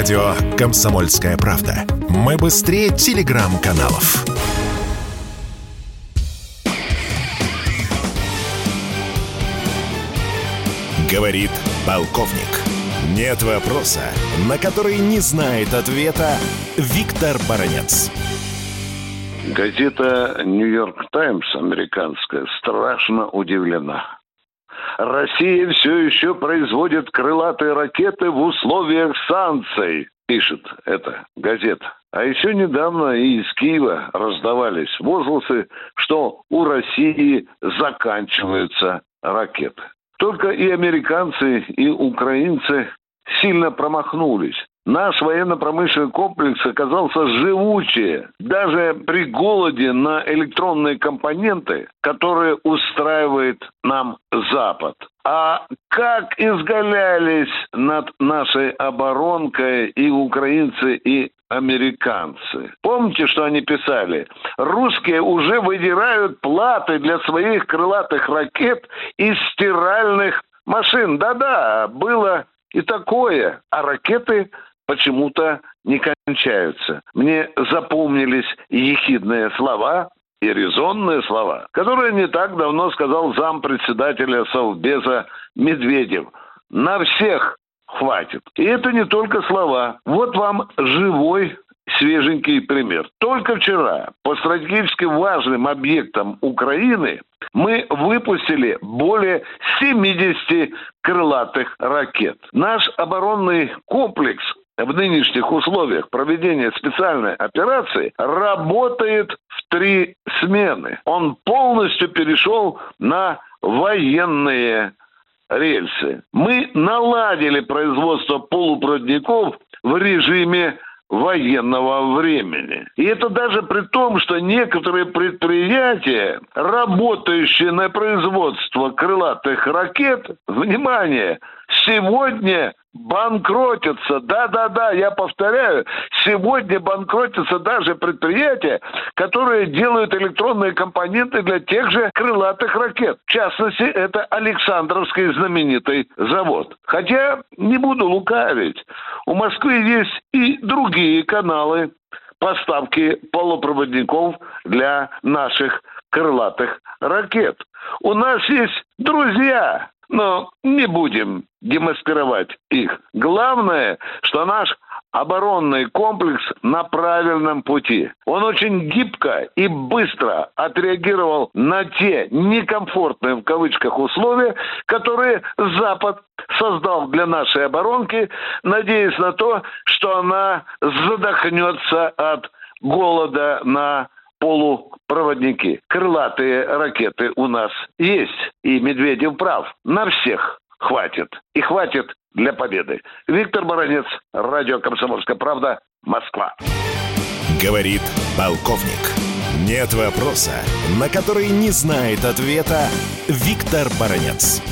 Радио «Комсомольская правда». Мы быстрее телеграм-каналов. Говорит полковник. Нет вопроса, на который не знает ответа Виктор Баранец. Газета «Нью-Йорк Таймс» американская страшно удивлена. Россия все еще производит крылатые ракеты в условиях санкций, пишет эта газета. А еще недавно и из Киева раздавались возгласы, что у России заканчиваются ракеты. Только и американцы, и украинцы сильно промахнулись. Наш военно-промышленный комплекс оказался живучее, даже при голоде на электронные компоненты, которые устраивает нам Запад. А как изгалялись над нашей оборонкой и украинцы, и американцы. Помните, что они писали? Русские уже выдирают платы для своих крылатых ракет из стиральных машин. Да-да, было и такое. А ракеты почему-то не кончаются. Мне запомнились ехидные слова и резонные слова, которые не так давно сказал зампредседателя Совбеза Медведев. На всех хватит. И это не только слова. Вот вам живой свеженький пример. Только вчера по стратегически важным объектам Украины мы выпустили более 70 крылатых ракет. Наш оборонный комплекс в нынешних условиях проведения специальной операции работает в три смены. Он полностью перешел на военные рельсы. Мы наладили производство полупроводников в режиме военного времени. И это даже при том, что некоторые предприятия, работающие на производство крылатых ракет, внимание, сегодня банкротятся. Да-да-да, я повторяю, сегодня банкротятся даже предприятия, которые делают электронные компоненты для тех же крылатых ракет. В частности, это Александровский знаменитый завод. Хотя, не буду лукавить, у Москвы есть и другие каналы поставки полупроводников для наших крылатых ракет. У нас есть друзья, но не будем демаскировать их. Главное, что наш оборонный комплекс на правильном пути. Он очень гибко и быстро отреагировал на те некомфортные в кавычках условия, которые Запад создал для нашей оборонки, надеясь на то, что она задохнется от голода на полупроводники. Крылатые ракеты у нас есть. И Медведев прав. На всех хватит. И хватит для победы. Виктор Баранец, радио «Комсомольская правда», Москва. Говорит полковник. Нет вопроса, на который не знает ответа Виктор Баранец.